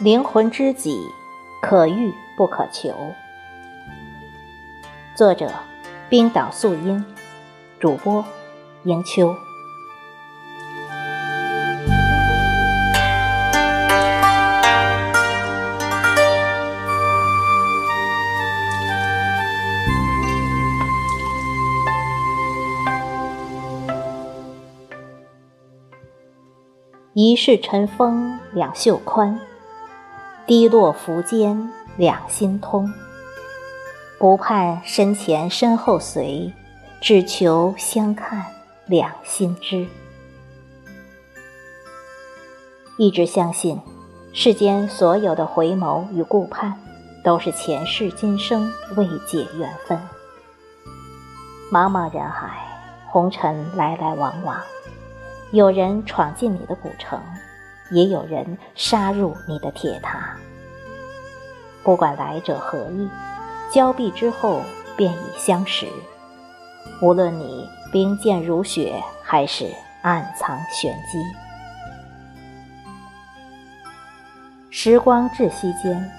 灵魂知己，可遇不可求。作者：冰岛素英，主播：迎秋。一世尘封两袖宽，滴落浮间两心通。不盼身前身后随，只求相看两心知。一直相信，世间所有的回眸与顾盼，都是前世今生未解缘分。茫茫人海，红尘来来往往。有人闯进你的古城，也有人杀入你的铁塔。不管来者何意，交臂之后便已相识。无论你冰剑如雪，还是暗藏玄机。时光窒息间，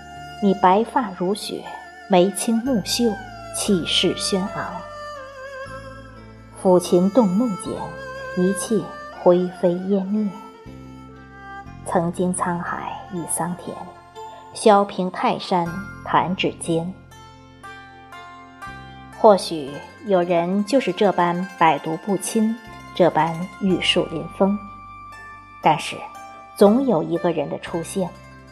你白发如雪，眉清目秀，气势轩昂。抚琴动怒间，一切。灰飞烟灭，曾经沧海一桑田，削平泰山弹指间。或许有人就是这般百毒不侵，这般玉树临风，但是总有一个人的出现，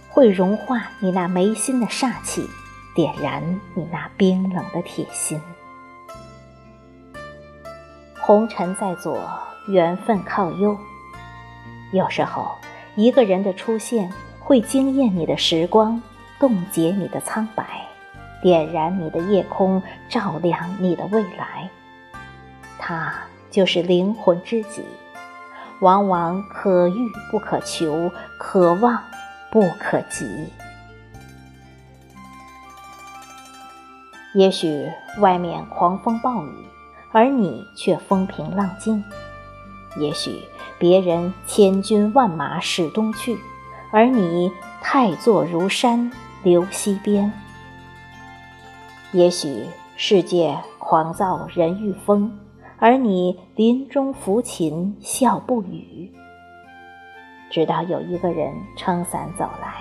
会融化你那眉心的煞气，点燃你那冰冷的铁心。红尘在左。缘分靠右，有时候一个人的出现会惊艳你的时光，冻结你的苍白，点燃你的夜空，照亮你的未来。他就是灵魂知己，往往可遇不可求，可望不可及。也许外面狂风暴雨，而你却风平浪静。也许别人千军万马驶东去，而你太坐如山流西边。也许世界狂躁人欲疯，而你林中抚琴笑不语。直到有一个人撑伞走来，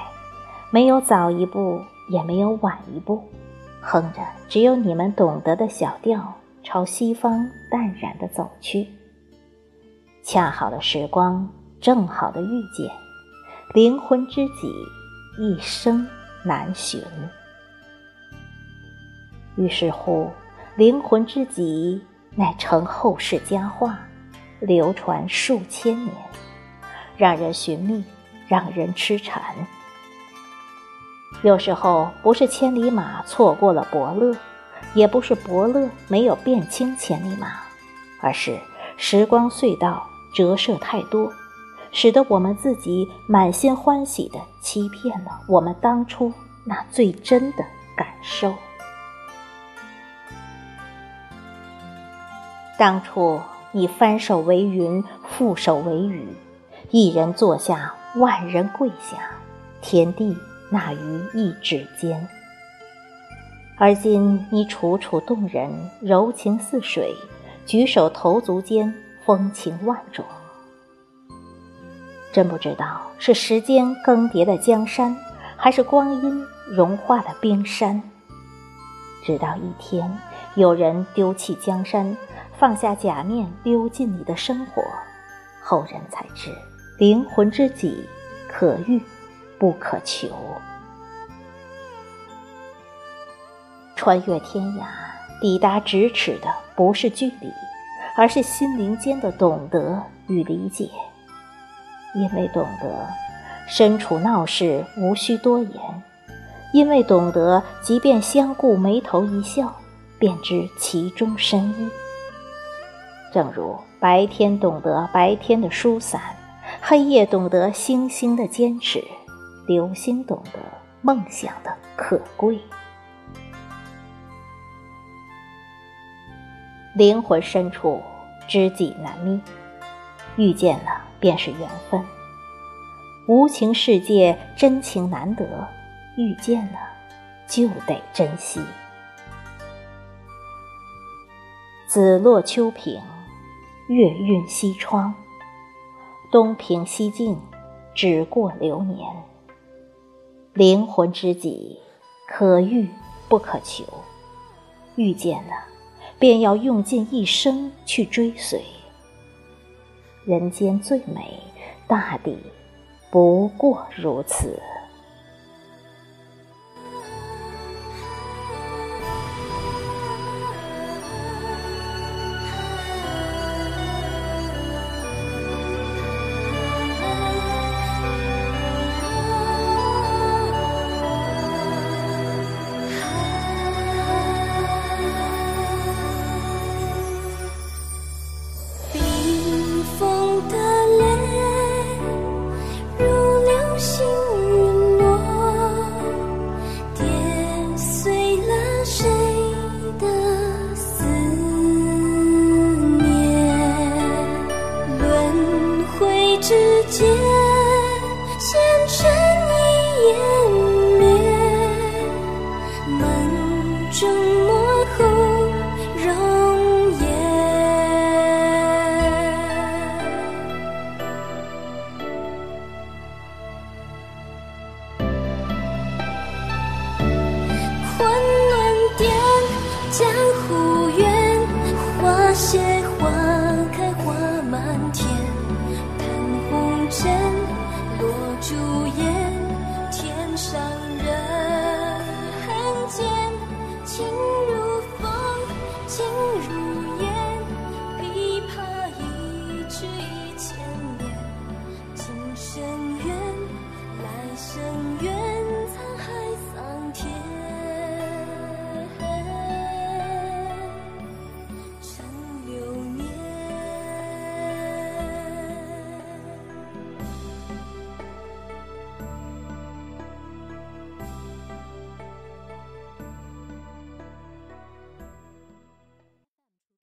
没有早一步，也没有晚一步，哼着只有你们懂得的小调，朝西方淡然地走去。恰好的时光，正好的遇见，灵魂知己，一生难寻。于是乎，灵魂知己乃成后世佳话，流传数千年，让人寻觅，让人痴缠。有时候，不是千里马错过了伯乐，也不是伯乐没有辨清千里马，而是时光隧道。折射太多，使得我们自己满心欢喜的欺骗了我们当初那最真的感受。当初你翻手为云，覆手为雨，一人坐下，万人跪下，天地纳于一指间。而今你楚楚动人，柔情似水，举手投足间。风情万种，真不知道是时间更迭的江山，还是光阴融化的冰山。直到一天，有人丢弃江山，放下假面，溜进你的生活，后人才知，灵魂知己可遇不可求。穿越天涯，抵达咫尺的不是距离。而是心灵间的懂得与理解，因为懂得，身处闹市无需多言；因为懂得，即便相顾眉头一笑，便知其中深意。正如白天懂得白天的疏散，黑夜懂得星星的坚持，流星懂得梦想的可贵。灵魂深处，知己难觅，遇见了便是缘分。无情世界真情难得，遇见了就得珍惜。紫落秋平，月晕西窗。东平西静，只过流年。灵魂知己，可遇不可求。遇见了，便要用尽一生去追随。人间最美，大抵不过如此。之间。